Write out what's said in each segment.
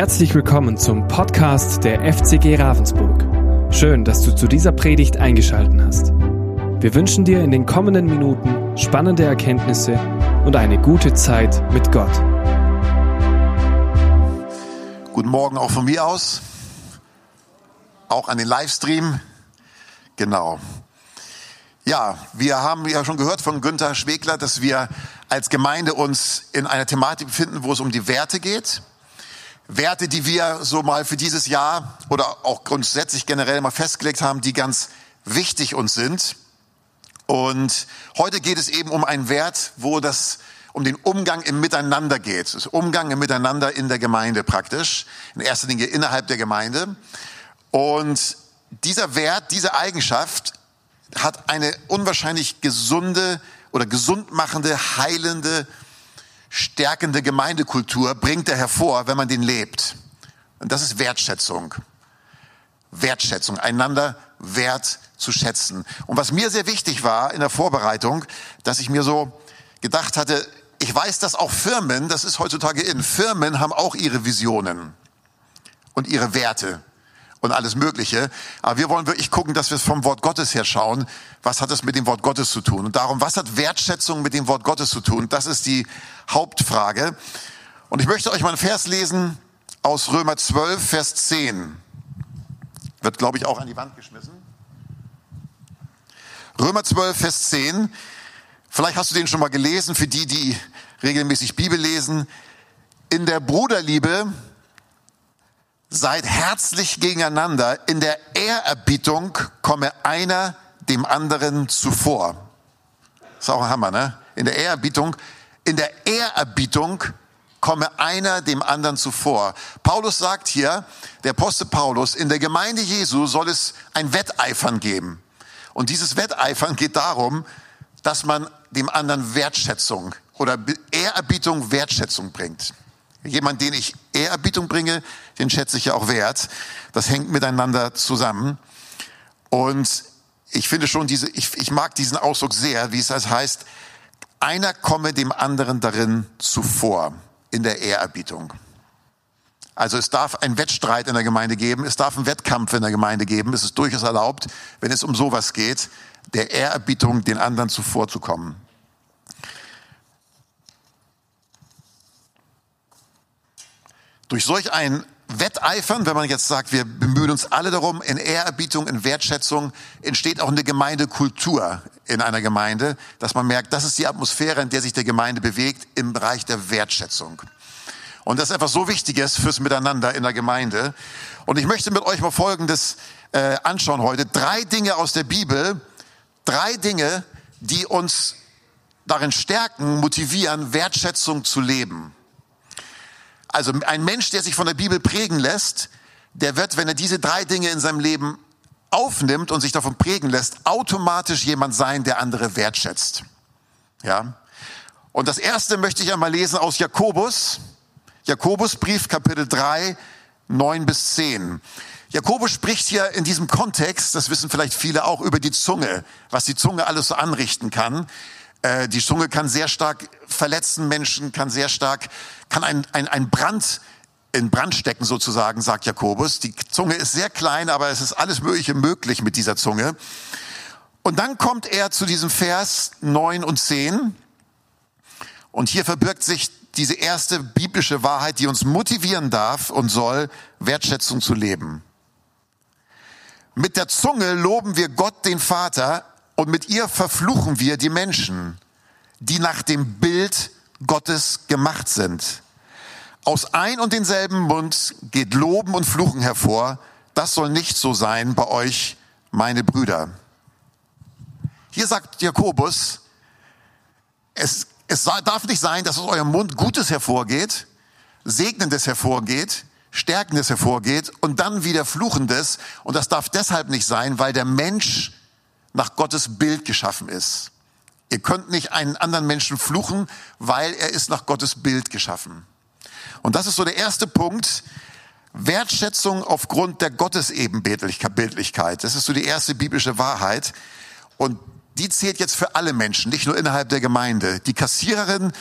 Herzlich willkommen zum Podcast der FCG Ravensburg. Schön, dass du zu dieser Predigt eingeschaltet hast. Wir wünschen dir in den kommenden Minuten spannende Erkenntnisse und eine gute Zeit mit Gott. Guten Morgen auch von mir aus. Auch an den Livestream. Genau. Ja, wir haben ja schon gehört von Günther Schwegler, dass wir als Gemeinde uns in einer Thematik befinden, wo es um die Werte geht. Werte, die wir so mal für dieses Jahr oder auch grundsätzlich generell mal festgelegt haben, die ganz wichtig uns sind. Und heute geht es eben um einen Wert, wo das um den Umgang im Miteinander geht. Das Umgang im Miteinander in der Gemeinde praktisch. In erster Linie innerhalb der Gemeinde. Und dieser Wert, diese Eigenschaft hat eine unwahrscheinlich gesunde oder gesundmachende, heilende stärkende Gemeindekultur bringt er hervor, wenn man den lebt. Und das ist Wertschätzung. Wertschätzung, einander wert zu schätzen. Und was mir sehr wichtig war in der Vorbereitung, dass ich mir so gedacht hatte, ich weiß, dass auch Firmen, das ist heutzutage in, Firmen haben auch ihre Visionen und ihre Werte und alles Mögliche. Aber wir wollen wirklich gucken, dass wir es vom Wort Gottes her schauen. Was hat es mit dem Wort Gottes zu tun? Und darum, was hat Wertschätzung mit dem Wort Gottes zu tun? Das ist die Hauptfrage. Und ich möchte euch mal einen Vers lesen aus Römer 12, Vers 10. Wird, glaube ich, auch an die Wand geschmissen. Römer 12, Vers 10. Vielleicht hast du den schon mal gelesen, für die, die regelmäßig Bibel lesen. In der Bruderliebe Seid herzlich gegeneinander. In der Ehrerbietung komme einer dem anderen zuvor. Ist auch ein Hammer, ne? In der Ehrerbietung, in der Ehrerbietung komme einer dem anderen zuvor. Paulus sagt hier, der Apostel Paulus, in der Gemeinde Jesu soll es ein Wetteifern geben. Und dieses Wetteifern geht darum, dass man dem anderen Wertschätzung oder Ehrerbietung Wertschätzung bringt. Jemand, den ich Ehrerbietung bringe, den schätze ich ja auch wert. Das hängt miteinander zusammen. Und ich finde schon diese, ich, ich mag diesen Ausdruck sehr, wie es heißt, einer komme dem anderen darin zuvor, in der Ehrerbietung. Also es darf ein Wettstreit in der Gemeinde geben, es darf einen Wettkampf in der Gemeinde geben, es ist durchaus erlaubt, wenn es um sowas geht, der Ehrerbietung den anderen zuvorzukommen. Durch solch ein Wetteifern, wenn man jetzt sagt, wir bemühen uns alle darum, in Ehrerbietung, in Wertschätzung, entsteht auch eine Gemeindekultur in einer Gemeinde, dass man merkt, das ist die Atmosphäre, in der sich der Gemeinde bewegt, im Bereich der Wertschätzung. Und das ist etwas so Wichtiges fürs Miteinander in der Gemeinde. Und ich möchte mit euch mal Folgendes äh, anschauen heute. Drei Dinge aus der Bibel, drei Dinge, die uns darin stärken, motivieren, Wertschätzung zu leben. Also ein Mensch, der sich von der Bibel prägen lässt, der wird, wenn er diese drei Dinge in seinem Leben aufnimmt und sich davon prägen lässt, automatisch jemand sein, der andere wertschätzt. Ja. Und das erste möchte ich einmal lesen aus Jakobus. Jakobusbrief, Kapitel 3, 9 bis 10. Jakobus spricht hier in diesem Kontext, das wissen vielleicht viele auch, über die Zunge, was die Zunge alles so anrichten kann. Äh, die Zunge kann sehr stark verletzen Menschen, kann sehr stark, kann ein, ein, ein Brand in Brand stecken sozusagen, sagt Jakobus. Die Zunge ist sehr klein, aber es ist alles Mögliche möglich mit dieser Zunge. Und dann kommt er zu diesem Vers 9 und 10. Und hier verbirgt sich diese erste biblische Wahrheit, die uns motivieren darf und soll, Wertschätzung zu leben. Mit der Zunge loben wir Gott, den Vater, und mit ihr verfluchen wir die Menschen, die nach dem Bild Gottes gemacht sind. Aus ein und denselben Mund geht Loben und Fluchen hervor. Das soll nicht so sein bei euch, meine Brüder. Hier sagt Jakobus, es, es darf nicht sein, dass aus eurem Mund Gutes hervorgeht, Segnendes hervorgeht, Stärkendes hervorgeht und dann wieder Fluchendes. Und das darf deshalb nicht sein, weil der Mensch nach Gottes Bild geschaffen ist. Ihr könnt nicht einen anderen Menschen fluchen, weil er ist nach Gottes Bild geschaffen. Und das ist so der erste Punkt. Wertschätzung aufgrund der Gottesebenbildlichkeit. Das ist so die erste biblische Wahrheit. Und die zählt jetzt für alle Menschen, nicht nur innerhalb der Gemeinde. Die Kassiererin,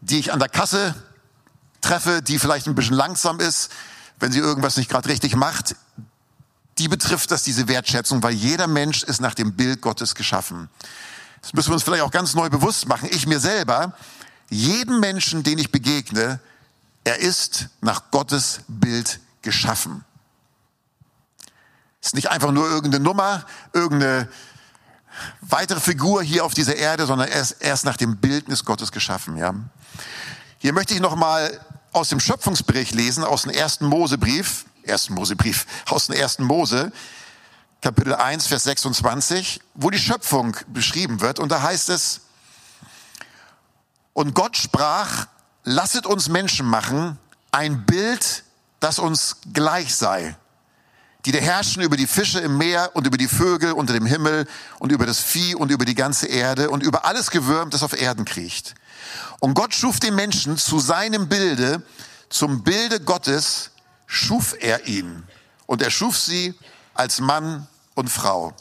die ich an der Kasse treffe, die vielleicht ein bisschen langsam ist, wenn sie irgendwas nicht gerade richtig macht, die betrifft das diese Wertschätzung, weil jeder Mensch ist nach dem Bild Gottes geschaffen. Das müssen wir uns vielleicht auch ganz neu bewusst machen. Ich mir selber, jeden Menschen, den ich begegne, er ist nach Gottes Bild geschaffen. Ist nicht einfach nur irgendeine Nummer, irgendeine weitere Figur hier auf dieser Erde, sondern er ist, er ist nach dem Bildnis Gottes geschaffen. Ja. Hier möchte ich noch mal aus dem Schöpfungsbericht lesen, aus dem ersten Mosebrief, ersten Mosebrief, aus dem ersten Mose, Kapitel 1, Vers 26, wo die Schöpfung beschrieben wird. Und da heißt es, und Gott sprach, lasset uns Menschen machen, ein Bild, das uns gleich sei, die da herrschen über die Fische im Meer und über die Vögel unter dem Himmel und über das Vieh und über die ganze Erde und über alles Gewürm, das auf Erden kriecht. Und Gott schuf den Menschen zu seinem Bilde, zum Bilde Gottes schuf er ihn. Und er schuf sie als Mann und Frau.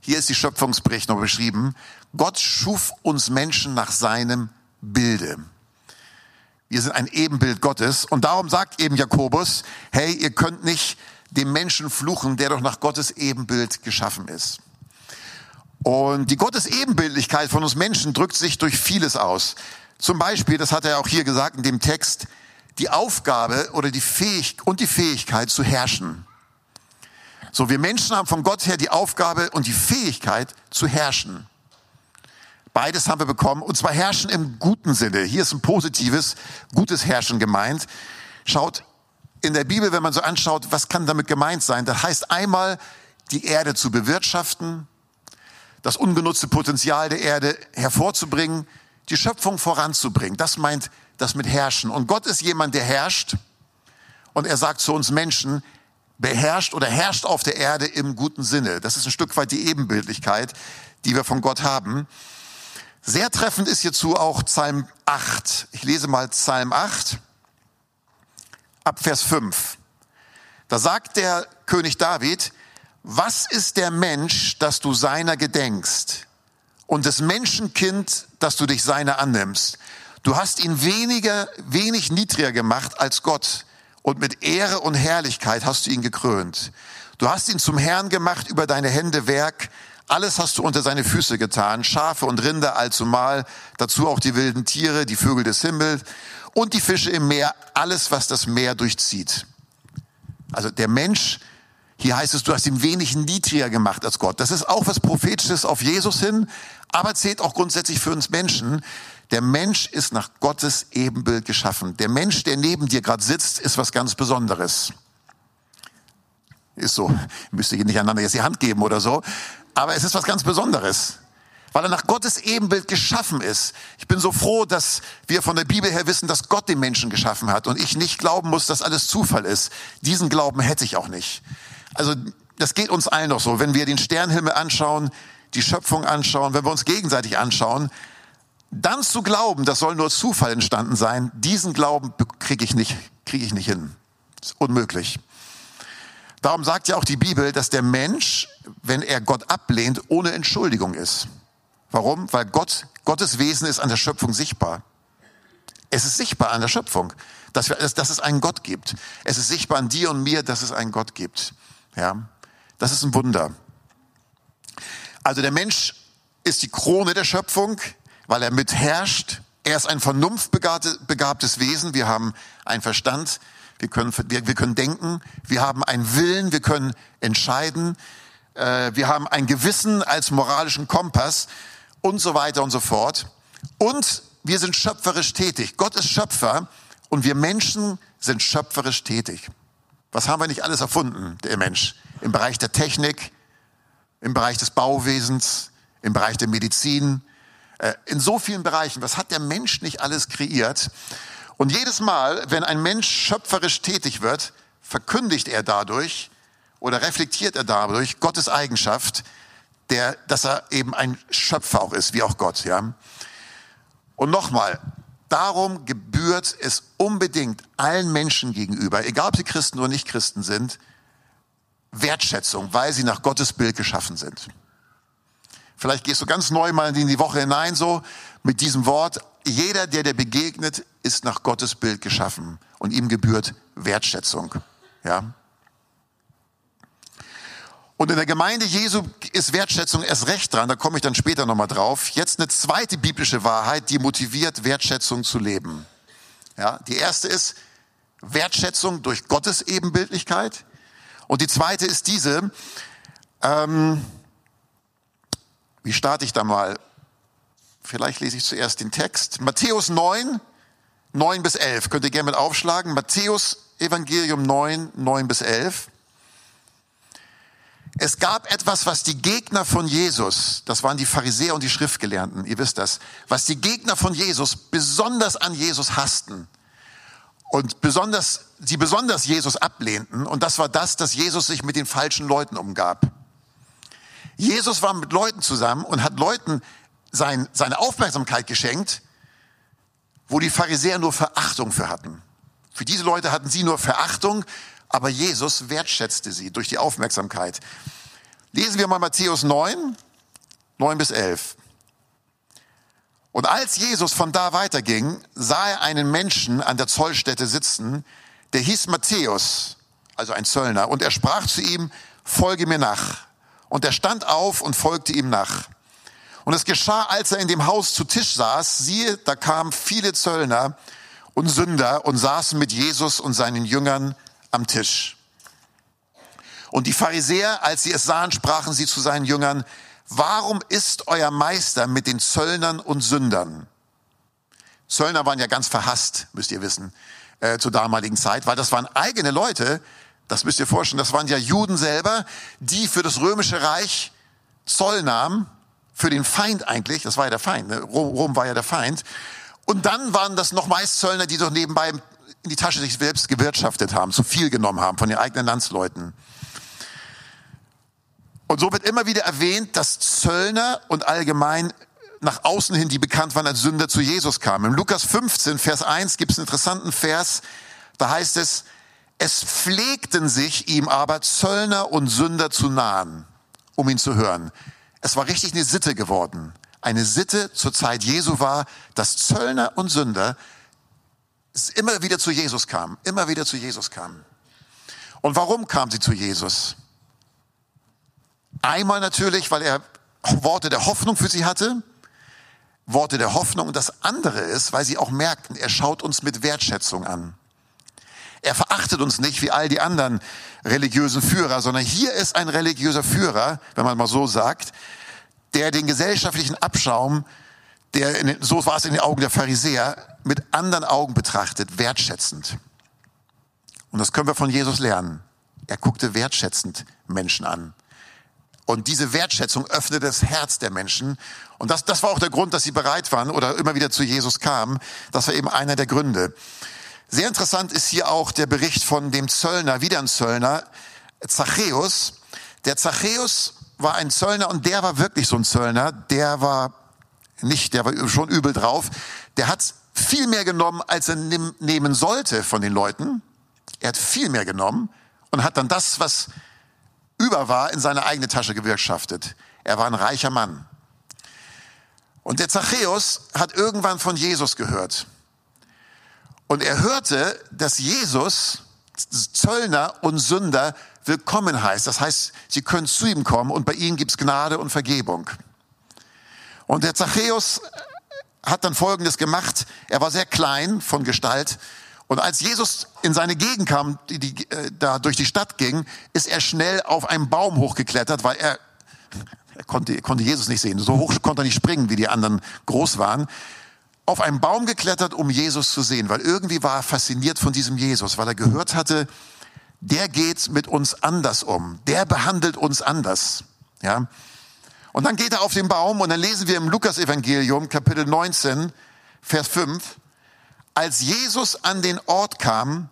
Hier ist die Schöpfungsbericht noch beschrieben. Gott schuf uns Menschen nach seinem Bilde. Wir sind ein Ebenbild Gottes. Und darum sagt eben Jakobus, hey, ihr könnt nicht dem Menschen fluchen, der doch nach Gottes Ebenbild geschaffen ist. Und die Gottes Ebenbildlichkeit von uns Menschen drückt sich durch vieles aus. Zum Beispiel, das hat er auch hier gesagt in dem Text, die Aufgabe oder die Fähigkeit und die Fähigkeit zu herrschen. So, wir Menschen haben von Gott her die Aufgabe und die Fähigkeit zu herrschen. Beides haben wir bekommen, und zwar herrschen im guten Sinne. Hier ist ein positives, gutes Herrschen gemeint. Schaut, in der Bibel, wenn man so anschaut, was kann damit gemeint sein? Das heißt einmal, die Erde zu bewirtschaften, das ungenutzte Potenzial der Erde hervorzubringen, die Schöpfung voranzubringen. Das meint das mit Herrschen. Und Gott ist jemand, der herrscht. Und er sagt zu uns Menschen, beherrscht oder herrscht auf der Erde im guten Sinne. Das ist ein Stück weit die Ebenbildlichkeit, die wir von Gott haben. Sehr treffend ist hierzu auch Psalm 8. Ich lese mal Psalm 8 ab Vers 5. Da sagt der König David, was ist der Mensch, dass du seiner gedenkst und des Menschenkind, dass du dich seiner annimmst? Du hast ihn weniger, wenig niedriger gemacht als Gott und mit Ehre und Herrlichkeit hast du ihn gekrönt. Du hast ihn zum Herrn gemacht über deine Hände Werk. Alles hast du unter seine Füße getan. Schafe und Rinder allzumal. Dazu auch die wilden Tiere, die Vögel des Himmels und die Fische im Meer. Alles, was das Meer durchzieht. Also der Mensch hier heißt es, du hast ihn wenig niedriger gemacht als Gott. Das ist auch was Prophetisches auf Jesus hin, aber zählt auch grundsätzlich für uns Menschen. Der Mensch ist nach Gottes Ebenbild geschaffen. Der Mensch, der neben dir gerade sitzt, ist was ganz Besonderes. Ist so. Müsste ich nicht einander jetzt die Hand geben oder so. Aber es ist was ganz Besonderes. Weil er nach Gottes Ebenbild geschaffen ist. Ich bin so froh, dass wir von der Bibel her wissen, dass Gott den Menschen geschaffen hat und ich nicht glauben muss, dass alles Zufall ist. Diesen Glauben hätte ich auch nicht. Also das geht uns allen noch so. Wenn wir den Sternhimmel anschauen, die Schöpfung anschauen, wenn wir uns gegenseitig anschauen, dann zu glauben, das soll nur Zufall entstanden sein, diesen Glauben kriege ich nicht, kriege ich nicht hin. Das ist unmöglich. Darum sagt ja auch die Bibel, dass der Mensch, wenn er Gott ablehnt, ohne Entschuldigung ist. Warum? Weil Gott, Gottes Wesen ist an der Schöpfung sichtbar. Es ist sichtbar an der Schöpfung, dass, wir, dass es einen Gott gibt. Es ist sichtbar an dir und mir, dass es einen Gott gibt. Ja, das ist ein Wunder. Also der Mensch ist die Krone der Schöpfung, weil er mitherrscht. Er ist ein vernunftbegabtes Wesen. Wir haben einen Verstand. Wir können, wir, wir können denken. Wir haben einen Willen. Wir können entscheiden. Äh, wir haben ein Gewissen als moralischen Kompass und so weiter und so fort. Und wir sind schöpferisch tätig. Gott ist Schöpfer und wir Menschen sind schöpferisch tätig. Was haben wir nicht alles erfunden, der Mensch? Im Bereich der Technik, im Bereich des Bauwesens, im Bereich der Medizin, äh, in so vielen Bereichen. Was hat der Mensch nicht alles kreiert? Und jedes Mal, wenn ein Mensch schöpferisch tätig wird, verkündigt er dadurch oder reflektiert er dadurch Gottes Eigenschaft, der, dass er eben ein Schöpfer auch ist, wie auch Gott, ja. Und nochmal, Darum gebührt es unbedingt allen Menschen gegenüber, egal ob sie Christen oder nicht Christen sind, Wertschätzung, weil sie nach Gottes Bild geschaffen sind. Vielleicht gehst du ganz neu mal in die Woche hinein, so mit diesem Wort, jeder, der dir begegnet, ist nach Gottes Bild geschaffen und ihm gebührt Wertschätzung. Ja. Und in der Gemeinde Jesu ist Wertschätzung erst recht dran, da komme ich dann später nochmal drauf. Jetzt eine zweite biblische Wahrheit, die motiviert, Wertschätzung zu leben. Ja, die erste ist Wertschätzung durch Gottes Ebenbildlichkeit. Und die zweite ist diese, ähm, wie starte ich da mal? Vielleicht lese ich zuerst den Text. Matthäus 9, 9 bis 11. Könnt ihr gerne mit aufschlagen. Matthäus Evangelium 9, 9 bis 11. Es gab etwas, was die Gegner von Jesus, das waren die Pharisäer und die Schriftgelehrten, ihr wisst das, was die Gegner von Jesus besonders an Jesus hassten und besonders, sie besonders Jesus ablehnten. Und das war das, dass Jesus sich mit den falschen Leuten umgab. Jesus war mit Leuten zusammen und hat Leuten sein, seine Aufmerksamkeit geschenkt, wo die Pharisäer nur Verachtung für hatten. Für diese Leute hatten sie nur Verachtung, aber Jesus wertschätzte sie durch die Aufmerksamkeit. Lesen wir mal Matthäus 9, 9 bis 11. Und als Jesus von da weiterging, sah er einen Menschen an der Zollstätte sitzen, der hieß Matthäus, also ein Zöllner, und er sprach zu ihm, folge mir nach. Und er stand auf und folgte ihm nach. Und es geschah, als er in dem Haus zu Tisch saß, siehe, da kamen viele Zöllner und Sünder und saßen mit Jesus und seinen Jüngern am Tisch. Und die Pharisäer, als sie es sahen, sprachen sie zu seinen Jüngern, warum ist euer Meister mit den Zöllnern und Sündern? Zöllner waren ja ganz verhasst, müsst ihr wissen, äh, zur damaligen Zeit, weil das waren eigene Leute, das müsst ihr vorstellen, das waren ja Juden selber, die für das römische Reich Zoll nahmen, für den Feind eigentlich, das war ja der Feind, ne? Rom, Rom war ja der Feind. Und dann waren das noch meist Zöllner, die doch nebenbei in die Tasche sich selbst gewirtschaftet haben, zu viel genommen haben von den eigenen Landsleuten. Und so wird immer wieder erwähnt, dass Zöllner und allgemein nach außen hin, die bekannt waren als Sünder, zu Jesus kamen. Im Lukas 15, Vers 1 gibt es einen interessanten Vers, da heißt es, es pflegten sich ihm aber Zöllner und Sünder zu nahen, um ihn zu hören. Es war richtig eine Sitte geworden. Eine Sitte zur Zeit Jesu war, dass Zöllner und Sünder immer wieder zu Jesus kamen, immer wieder zu Jesus kamen. Und warum kamen sie zu Jesus? Einmal natürlich, weil er Worte der Hoffnung für sie hatte, Worte der Hoffnung. Und das andere ist, weil sie auch merkten, er schaut uns mit Wertschätzung an. Er verachtet uns nicht wie all die anderen religiösen Führer, sondern hier ist ein religiöser Führer, wenn man mal so sagt, der den gesellschaftlichen Abschaum, der in, so war es in den Augen der Pharisäer, mit anderen Augen betrachtet, wertschätzend. Und das können wir von Jesus lernen. Er guckte wertschätzend Menschen an. Und diese Wertschätzung öffnete das Herz der Menschen. Und das, das war auch der Grund, dass sie bereit waren oder immer wieder zu Jesus kamen. Das war eben einer der Gründe. Sehr interessant ist hier auch der Bericht von dem Zöllner, wieder ein Zöllner, Zachäus. Der Zachäus war ein Zöllner und der war wirklich so ein Zöllner. Der war nicht, der war schon übel drauf. Der hat viel mehr genommen, als er nehmen sollte von den Leuten. Er hat viel mehr genommen und hat dann das, was über war, in seine eigene Tasche gewirtschaftet. Er war ein reicher Mann. Und der Zachäus hat irgendwann von Jesus gehört. Und er hörte, dass Jesus Zöllner und Sünder willkommen heißt. Das heißt, sie können zu ihm kommen und bei ihnen gibt's Gnade und Vergebung. Und der Zachäus hat dann Folgendes gemacht. Er war sehr klein von Gestalt und als Jesus in seine Gegend kam, die, die äh, da durch die Stadt ging, ist er schnell auf einen Baum hochgeklettert, weil er, er konnte, konnte Jesus nicht sehen. So hoch konnte er nicht springen, wie die anderen groß waren. Auf einen Baum geklettert, um Jesus zu sehen, weil irgendwie war er fasziniert von diesem Jesus, weil er gehört hatte, der geht mit uns anders um. Der behandelt uns anders. Ja. Und dann geht er auf den Baum und dann lesen wir im Lukas-Evangelium, Kapitel 19, Vers 5. Als Jesus an den Ort kam,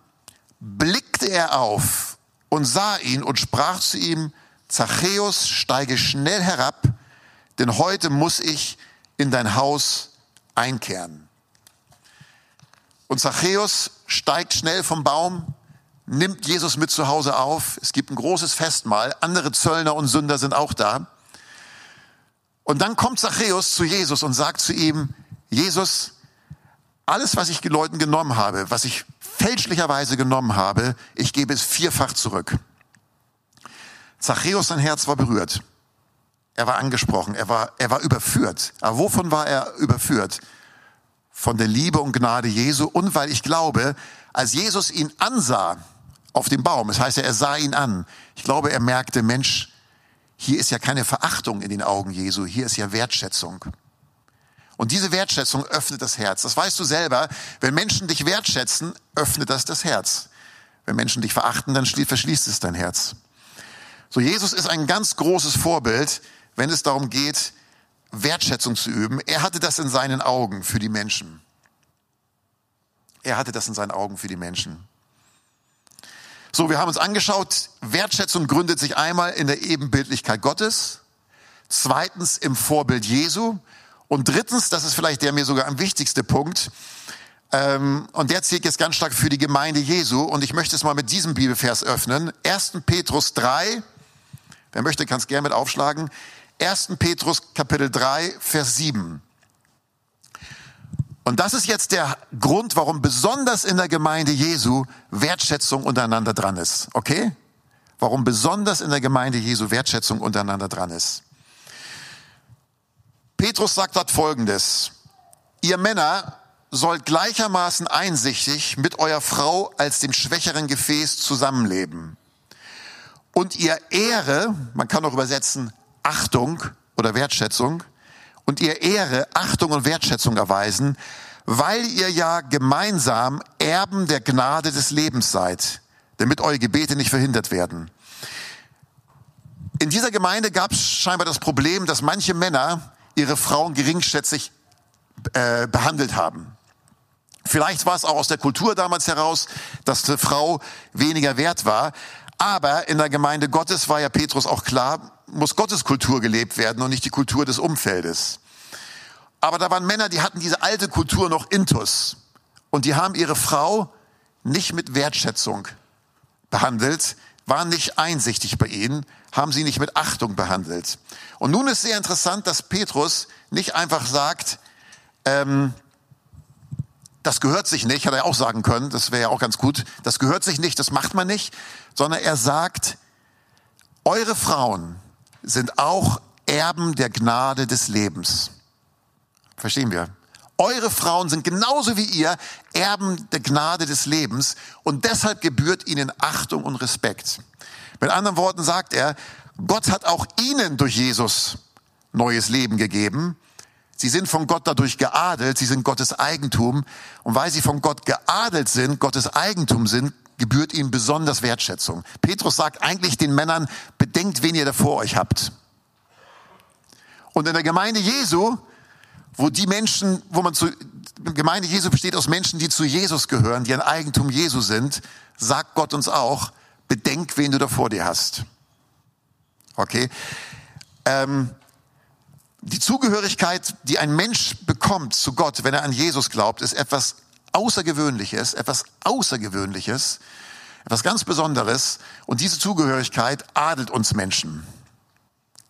blickte er auf und sah ihn und sprach zu ihm, Zachäus, steige schnell herab, denn heute muss ich in dein Haus einkehren. Und Zachäus steigt schnell vom Baum, nimmt Jesus mit zu Hause auf. Es gibt ein großes Festmahl. Andere Zöllner und Sünder sind auch da. Und dann kommt Zachäus zu Jesus und sagt zu ihm, Jesus, alles, was ich Leuten genommen habe, was ich fälschlicherweise genommen habe, ich gebe es vierfach zurück. Zachäus, sein Herz war berührt. Er war angesprochen, er war, er war überführt. Aber wovon war er überführt? Von der Liebe und Gnade Jesu und weil ich glaube, als Jesus ihn ansah auf dem Baum, das heißt, er sah ihn an, ich glaube, er merkte, Mensch, hier ist ja keine Verachtung in den Augen Jesu, hier ist ja Wertschätzung. Und diese Wertschätzung öffnet das Herz. Das weißt du selber. Wenn Menschen dich wertschätzen, öffnet das das Herz. Wenn Menschen dich verachten, dann verschließt es dein Herz. So, Jesus ist ein ganz großes Vorbild, wenn es darum geht, Wertschätzung zu üben. Er hatte das in seinen Augen für die Menschen. Er hatte das in seinen Augen für die Menschen. So, wir haben uns angeschaut, Wertschätzung gründet sich einmal in der Ebenbildlichkeit Gottes, zweitens im Vorbild Jesu und drittens, das ist vielleicht der mir sogar am wichtigste Punkt, ähm, und der zählt jetzt ganz stark für die Gemeinde Jesu und ich möchte es mal mit diesem Bibelvers öffnen. 1. Petrus 3, wer möchte, kann es gerne mit aufschlagen. 1. Petrus Kapitel 3, Vers 7. Und das ist jetzt der Grund, warum besonders in der Gemeinde Jesu Wertschätzung untereinander dran ist. Okay? Warum besonders in der Gemeinde Jesu Wertschätzung untereinander dran ist. Petrus sagt dort Folgendes. Ihr Männer sollt gleichermaßen einsichtig mit eurer Frau als dem schwächeren Gefäß zusammenleben. Und ihr Ehre, man kann auch übersetzen, Achtung oder Wertschätzung und ihr Ehre, Achtung und Wertschätzung erweisen, weil ihr ja gemeinsam Erben der Gnade des Lebens seid, damit eure Gebete nicht verhindert werden. In dieser Gemeinde gab es scheinbar das Problem, dass manche Männer ihre Frauen geringschätzig äh, behandelt haben. Vielleicht war es auch aus der Kultur damals heraus, dass die Frau weniger wert war. Aber in der Gemeinde Gottes war ja Petrus auch klar, muss Gottes Kultur gelebt werden und nicht die Kultur des Umfeldes. Aber da waren Männer, die hatten diese alte Kultur noch intus. Und die haben ihre Frau nicht mit Wertschätzung behandelt, waren nicht einsichtig bei ihnen, haben sie nicht mit Achtung behandelt. Und nun ist sehr interessant, dass Petrus nicht einfach sagt, ähm, das gehört sich nicht, hat er auch sagen können, das wäre ja auch ganz gut, das gehört sich nicht, das macht man nicht, sondern er sagt, eure Frauen sind auch Erben der Gnade des Lebens. Verstehen wir? Eure Frauen sind genauso wie ihr Erben der Gnade des Lebens und deshalb gebührt ihnen Achtung und Respekt. Mit anderen Worten sagt er, Gott hat auch ihnen durch Jesus neues Leben gegeben. Sie sind von Gott dadurch geadelt, sie sind Gottes Eigentum. Und weil sie von Gott geadelt sind, Gottes Eigentum sind, gebührt ihnen besonders Wertschätzung. Petrus sagt eigentlich den Männern, bedenkt, wen ihr da vor euch habt. Und in der Gemeinde Jesu, wo die Menschen, wo man zu, Gemeinde Jesu besteht aus Menschen, die zu Jesus gehören, die ein Eigentum Jesu sind, sagt Gott uns auch, bedenk, wen du da vor dir hast. Okay? Ähm, die Zugehörigkeit, die ein Mensch bekommt zu Gott, wenn er an Jesus glaubt, ist etwas Außergewöhnliches, etwas Außergewöhnliches, etwas ganz Besonderes. Und diese Zugehörigkeit adelt uns Menschen.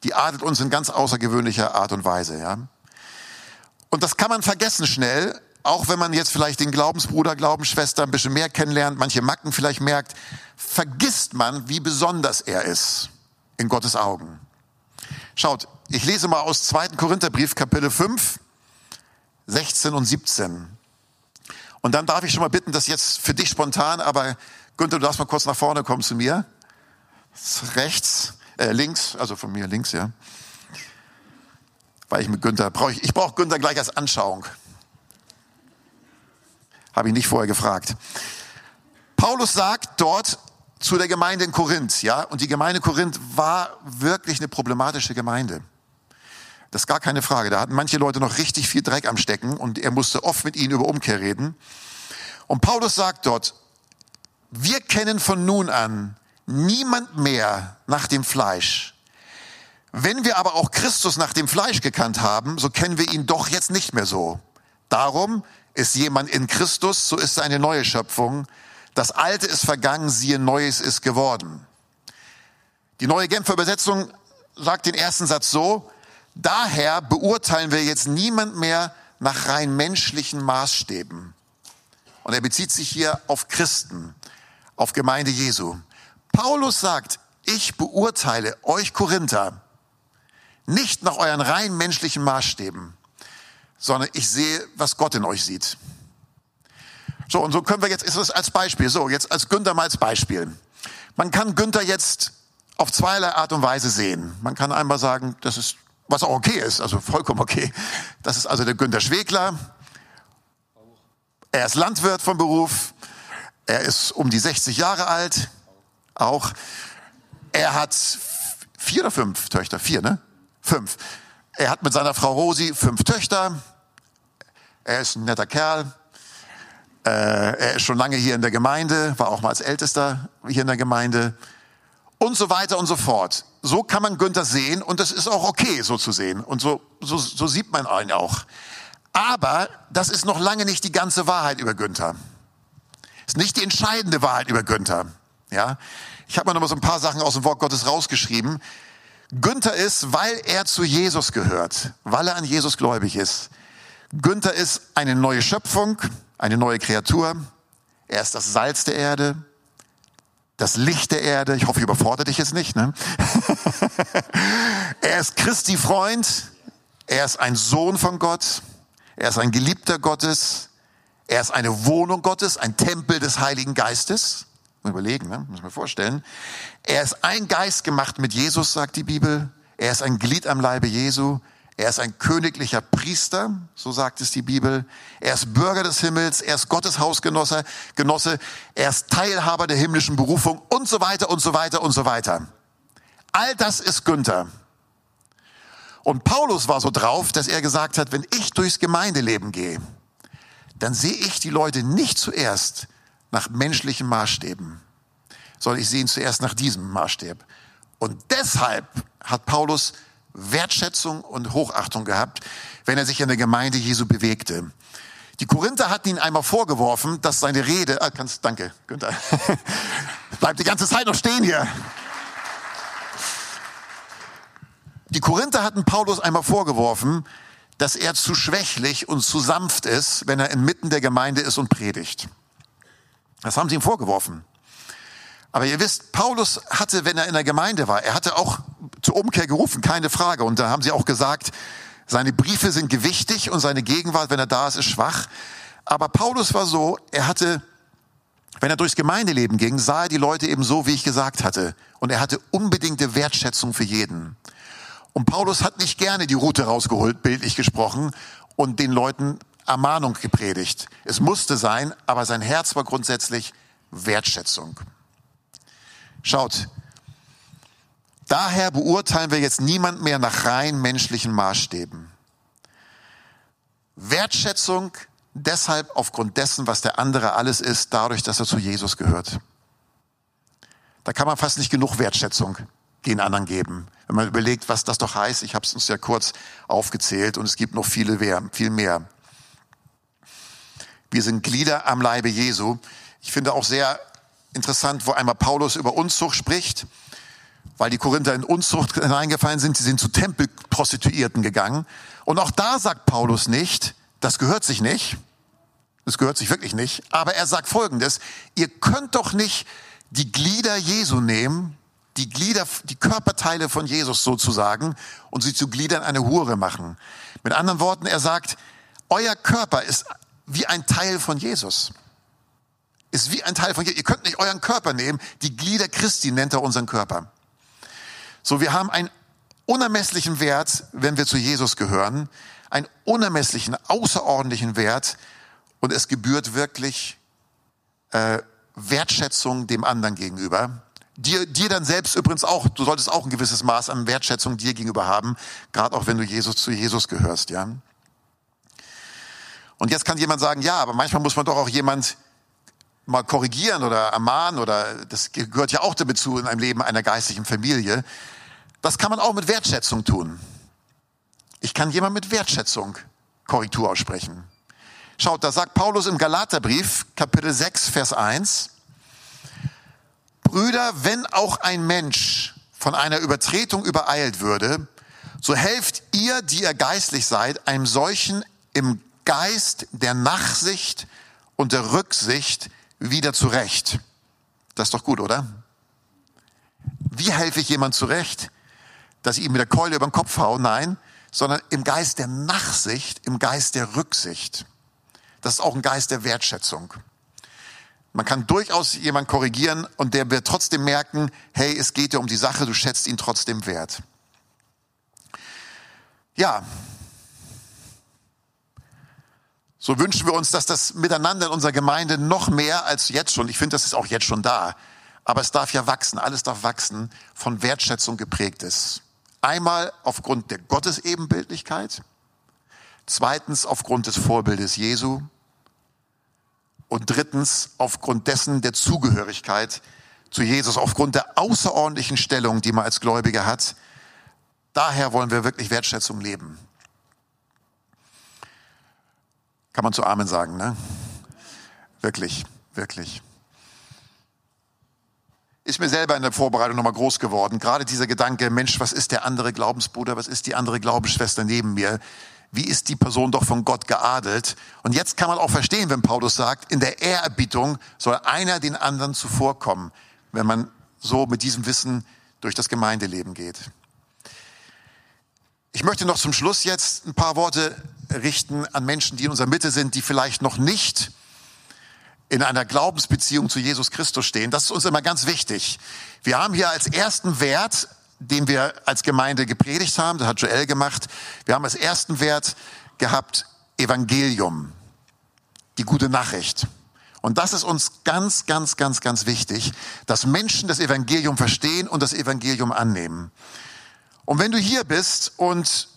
Die adelt uns in ganz außergewöhnlicher Art und Weise, ja. Und das kann man vergessen schnell, auch wenn man jetzt vielleicht den Glaubensbruder, Glaubensschwester ein bisschen mehr kennenlernt, manche Macken vielleicht merkt, vergisst man, wie besonders er ist in Gottes Augen. Schaut, ich lese mal aus 2. Korintherbrief, Kapitel 5, 16 und 17. Und dann darf ich schon mal bitten, dass jetzt für dich spontan, aber Günther, du darfst mal kurz nach vorne kommen zu mir. Rechts, äh, links, also von mir links, ja. Weil ich mit Günther brauche ich, ich brauche Günther gleich als Anschauung. Habe ich nicht vorher gefragt. Paulus sagt dort zu der Gemeinde in Korinth, ja, und die Gemeinde Korinth war wirklich eine problematische Gemeinde. Das ist gar keine Frage. Da hatten manche Leute noch richtig viel Dreck am Stecken und er musste oft mit ihnen über Umkehr reden. Und Paulus sagt dort, wir kennen von nun an niemand mehr nach dem Fleisch. Wenn wir aber auch Christus nach dem Fleisch gekannt haben, so kennen wir ihn doch jetzt nicht mehr so. Darum ist jemand in Christus, so ist er eine neue Schöpfung. Das Alte ist vergangen, siehe, Neues ist geworden. Die neue Genfer Übersetzung sagt den ersten Satz so, daher beurteilen wir jetzt niemand mehr nach rein menschlichen Maßstäben. Und er bezieht sich hier auf Christen, auf Gemeinde Jesu. Paulus sagt, ich beurteile euch Korinther nicht nach euren rein menschlichen Maßstäben, sondern ich sehe, was Gott in euch sieht. So, und so können wir jetzt, ist es als Beispiel, so, jetzt als Günther mal als Beispiel. Man kann Günther jetzt auf zweierlei Art und Weise sehen. Man kann einmal sagen, das ist, was auch okay ist, also vollkommen okay. Das ist also der Günther Schwegler. Er ist Landwirt von Beruf. Er ist um die 60 Jahre alt. Auch. Er hat vier oder fünf Töchter? Vier, ne? Fünf. Er hat mit seiner Frau Rosi fünf Töchter. Er ist ein netter Kerl. Äh, er ist schon lange hier in der Gemeinde, war auch mal als Ältester hier in der Gemeinde und so weiter und so fort. So kann man Günther sehen und das ist auch okay, so zu sehen. Und so, so, so sieht man ihn auch. Aber das ist noch lange nicht die ganze Wahrheit über Günther. Ist nicht die entscheidende Wahrheit über Günther. Ja, ich habe mir noch mal so ein paar Sachen aus dem Wort Gottes rausgeschrieben. Günther ist, weil er zu Jesus gehört, weil er an Jesus gläubig ist. Günther ist eine neue Schöpfung, eine neue Kreatur. Er ist das Salz der Erde, das Licht der Erde. Ich hoffe, ich überfordere dich jetzt nicht. Ne? er ist Christi Freund. Er ist ein Sohn von Gott. Er ist ein Geliebter Gottes. Er ist eine Wohnung Gottes, ein Tempel des Heiligen Geistes überlegen, ne? muss man vorstellen. Er ist ein Geist gemacht mit Jesus, sagt die Bibel. Er ist ein Glied am Leibe Jesu. Er ist ein königlicher Priester, so sagt es die Bibel. Er ist Bürger des Himmels. Er ist Gottes Hausgenosse. Genosse. Er ist Teilhaber der himmlischen Berufung und so weiter und so weiter und so weiter. All das ist Günther. Und Paulus war so drauf, dass er gesagt hat, wenn ich durchs Gemeindeleben gehe, dann sehe ich die Leute nicht zuerst nach menschlichen Maßstäben, sondern ich sehe ihn zuerst nach diesem Maßstab. Und deshalb hat Paulus Wertschätzung und Hochachtung gehabt, wenn er sich in der Gemeinde Jesu bewegte. Die Korinther hatten ihn einmal vorgeworfen, dass seine Rede, ah, kannst, danke, Günther, bleibt die ganze Zeit noch stehen hier. Die Korinther hatten Paulus einmal vorgeworfen, dass er zu schwächlich und zu sanft ist, wenn er inmitten der Gemeinde ist und predigt. Das haben sie ihm vorgeworfen. Aber ihr wisst, Paulus hatte, wenn er in der Gemeinde war, er hatte auch zur Umkehr gerufen, keine Frage. Und da haben sie auch gesagt, seine Briefe sind gewichtig und seine Gegenwart, wenn er da ist, ist schwach. Aber Paulus war so, er hatte, wenn er durchs Gemeindeleben ging, sah er die Leute eben so, wie ich gesagt hatte. Und er hatte unbedingte Wertschätzung für jeden. Und Paulus hat nicht gerne die Route rausgeholt, bildlich gesprochen, und den Leuten Ermahnung gepredigt. Es musste sein, aber sein Herz war grundsätzlich Wertschätzung. Schaut, daher beurteilen wir jetzt niemand mehr nach rein menschlichen Maßstäben. Wertschätzung deshalb aufgrund dessen, was der andere alles ist, dadurch, dass er zu Jesus gehört. Da kann man fast nicht genug Wertschätzung den anderen geben. Wenn man überlegt, was das doch heißt, ich habe es uns ja kurz aufgezählt und es gibt noch viele mehr, viel mehr. Wir sind Glieder am Leibe Jesu. Ich finde auch sehr interessant, wo einmal Paulus über Unzucht spricht, weil die Korinther in Unzucht hineingefallen sind. Sie sind zu Tempelprostituierten gegangen. Und auch da sagt Paulus nicht, das gehört sich nicht. Das gehört sich wirklich nicht. Aber er sagt Folgendes. Ihr könnt doch nicht die Glieder Jesu nehmen, die Glieder, die Körperteile von Jesus sozusagen, und sie zu Gliedern eine Hure machen. Mit anderen Worten, er sagt, euer Körper ist wie ein Teil von Jesus. Ist wie ein Teil von Jesus. Ihr könnt nicht euren Körper nehmen. Die Glieder Christi nennt er unseren Körper. So, wir haben einen unermesslichen Wert, wenn wir zu Jesus gehören. Einen unermesslichen, außerordentlichen Wert. Und es gebührt wirklich äh, Wertschätzung dem anderen gegenüber. Dir, dir dann selbst übrigens auch, du solltest auch ein gewisses Maß an Wertschätzung dir gegenüber haben, gerade auch wenn du Jesus zu Jesus gehörst, ja. Und jetzt kann jemand sagen, ja, aber manchmal muss man doch auch jemand mal korrigieren oder ermahnen oder das gehört ja auch damit zu in einem Leben einer geistlichen Familie. Das kann man auch mit Wertschätzung tun. Ich kann jemand mit Wertschätzung Korrektur aussprechen. Schaut, da sagt Paulus im Galaterbrief, Kapitel 6, Vers 1, Brüder, wenn auch ein Mensch von einer Übertretung übereilt würde, so helft ihr, die ihr geistlich seid, einem solchen im Geist der Nachsicht und der Rücksicht wieder zurecht. Das ist doch gut, oder? Wie helfe ich jemand zurecht? Dass ich ihm mit der Keule über den Kopf haue? Nein, sondern im Geist der Nachsicht, im Geist der Rücksicht. Das ist auch ein Geist der Wertschätzung. Man kann durchaus jemand korrigieren und der wird trotzdem merken, hey, es geht dir um die Sache, du schätzt ihn trotzdem wert. Ja. So wünschen wir uns, dass das Miteinander in unserer Gemeinde noch mehr als jetzt schon, ich finde, das ist auch jetzt schon da, aber es darf ja wachsen, alles darf wachsen, von Wertschätzung geprägt ist. Einmal aufgrund der Gottesebenbildlichkeit, zweitens aufgrund des Vorbildes Jesu und drittens aufgrund dessen der Zugehörigkeit zu Jesus, aufgrund der außerordentlichen Stellung, die man als Gläubiger hat. Daher wollen wir wirklich Wertschätzung leben. Kann man zu Amen sagen, ne? Wirklich, wirklich. Ist mir selber in der Vorbereitung nochmal groß geworden. Gerade dieser Gedanke, Mensch, was ist der andere Glaubensbruder, was ist die andere Glaubensschwester neben mir? wie ist die Person doch von Gott geadelt? Und jetzt kann man auch verstehen, wenn Paulus sagt, in der Ehrerbietung soll einer den anderen zuvorkommen, wenn man so mit diesem Wissen durch das Gemeindeleben geht. Ich möchte noch zum Schluss jetzt ein paar Worte richten an Menschen, die in unserer Mitte sind, die vielleicht noch nicht in einer Glaubensbeziehung zu Jesus Christus stehen. Das ist uns immer ganz wichtig. Wir haben hier als ersten Wert den wir als Gemeinde gepredigt haben, das hat Joel gemacht. Wir haben als ersten Wert gehabt Evangelium, die gute Nachricht. Und das ist uns ganz, ganz, ganz, ganz wichtig, dass Menschen das Evangelium verstehen und das Evangelium annehmen. Und wenn du hier bist und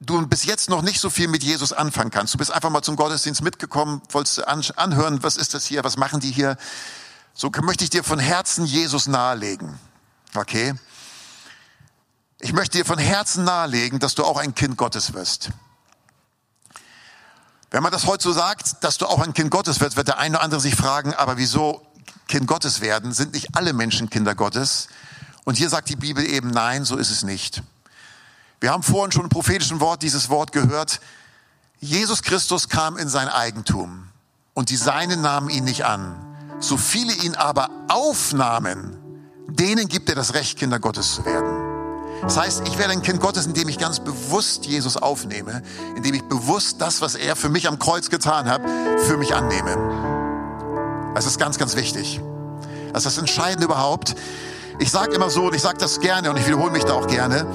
du bis jetzt noch nicht so viel mit Jesus anfangen kannst, du bist einfach mal zum Gottesdienst mitgekommen, wolltest anhören, was ist das hier, was machen die hier, so möchte ich dir von Herzen Jesus nahelegen. Okay? Ich möchte dir von Herzen nahelegen, dass du auch ein Kind Gottes wirst. Wenn man das heute so sagt, dass du auch ein Kind Gottes wirst, wird der eine oder andere sich fragen, aber wieso Kind Gottes werden? Sind nicht alle Menschen Kinder Gottes? Und hier sagt die Bibel eben, nein, so ist es nicht. Wir haben vorhin schon im prophetischen Wort dieses Wort gehört. Jesus Christus kam in sein Eigentum und die Seinen nahmen ihn nicht an. So viele ihn aber aufnahmen, denen gibt er das Recht, Kinder Gottes zu werden. Das heißt, ich werde ein Kind Gottes, indem ich ganz bewusst Jesus aufnehme, indem ich bewusst das, was er für mich am Kreuz getan hat, für mich annehme. Das ist ganz, ganz wichtig. Das ist das Entscheidende überhaupt. Ich sage immer so, und ich sage das gerne und ich wiederhole mich da auch gerne,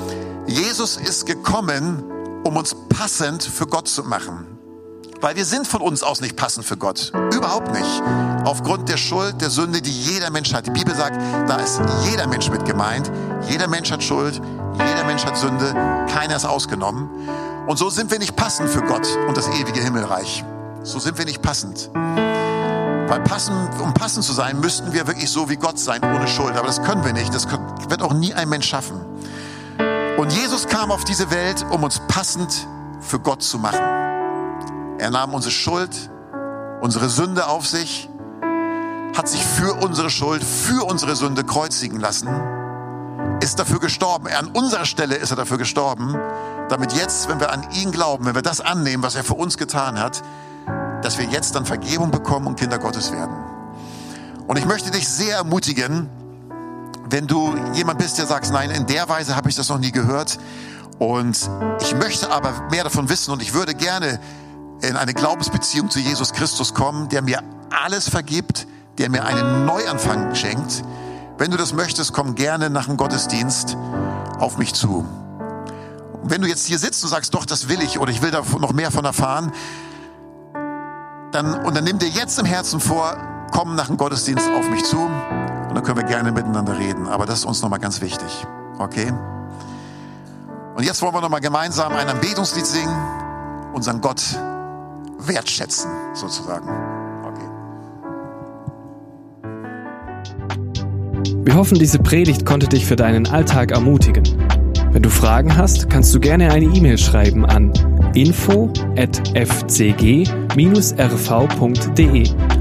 Jesus ist gekommen, um uns passend für Gott zu machen. Weil wir sind von uns aus nicht passend für Gott. Überhaupt nicht. Aufgrund der Schuld, der Sünde, die jeder Mensch hat. Die Bibel sagt, da ist jeder Mensch mit gemeint. Jeder Mensch hat Schuld, jeder Mensch hat Sünde, keiner ist ausgenommen. Und so sind wir nicht passend für Gott und das ewige Himmelreich. So sind wir nicht passend. Weil passend, um passend zu sein, müssten wir wirklich so wie Gott sein, ohne Schuld. Aber das können wir nicht. Das wird auch nie ein Mensch schaffen. Und Jesus kam auf diese Welt, um uns passend für Gott zu machen. Er nahm unsere Schuld, unsere Sünde auf sich, hat sich für unsere Schuld, für unsere Sünde kreuzigen lassen, ist dafür gestorben. An unserer Stelle ist er dafür gestorben, damit jetzt, wenn wir an ihn glauben, wenn wir das annehmen, was er für uns getan hat, dass wir jetzt dann Vergebung bekommen und Kinder Gottes werden. Und ich möchte dich sehr ermutigen, wenn du jemand bist, der sagst, nein, in der Weise habe ich das noch nie gehört. Und ich möchte aber mehr davon wissen und ich würde gerne in eine Glaubensbeziehung zu Jesus Christus kommen, der mir alles vergibt, der mir einen Neuanfang schenkt. Wenn du das möchtest, komm gerne nach dem Gottesdienst auf mich zu. Und wenn du jetzt hier sitzt und sagst, doch, das will ich oder ich will da noch mehr von erfahren, dann, und dann nimm dir jetzt im Herzen vor, komm nach dem Gottesdienst auf mich zu dann können wir gerne miteinander reden. Aber das ist uns nochmal ganz wichtig. Okay? Und jetzt wollen wir nochmal gemeinsam ein Anbetungslied singen, unseren Gott wertschätzen, sozusagen. Okay. Wir hoffen, diese Predigt konnte dich für deinen Alltag ermutigen. Wenn du Fragen hast, kannst du gerne eine E-Mail schreiben an info@fcg-rv.de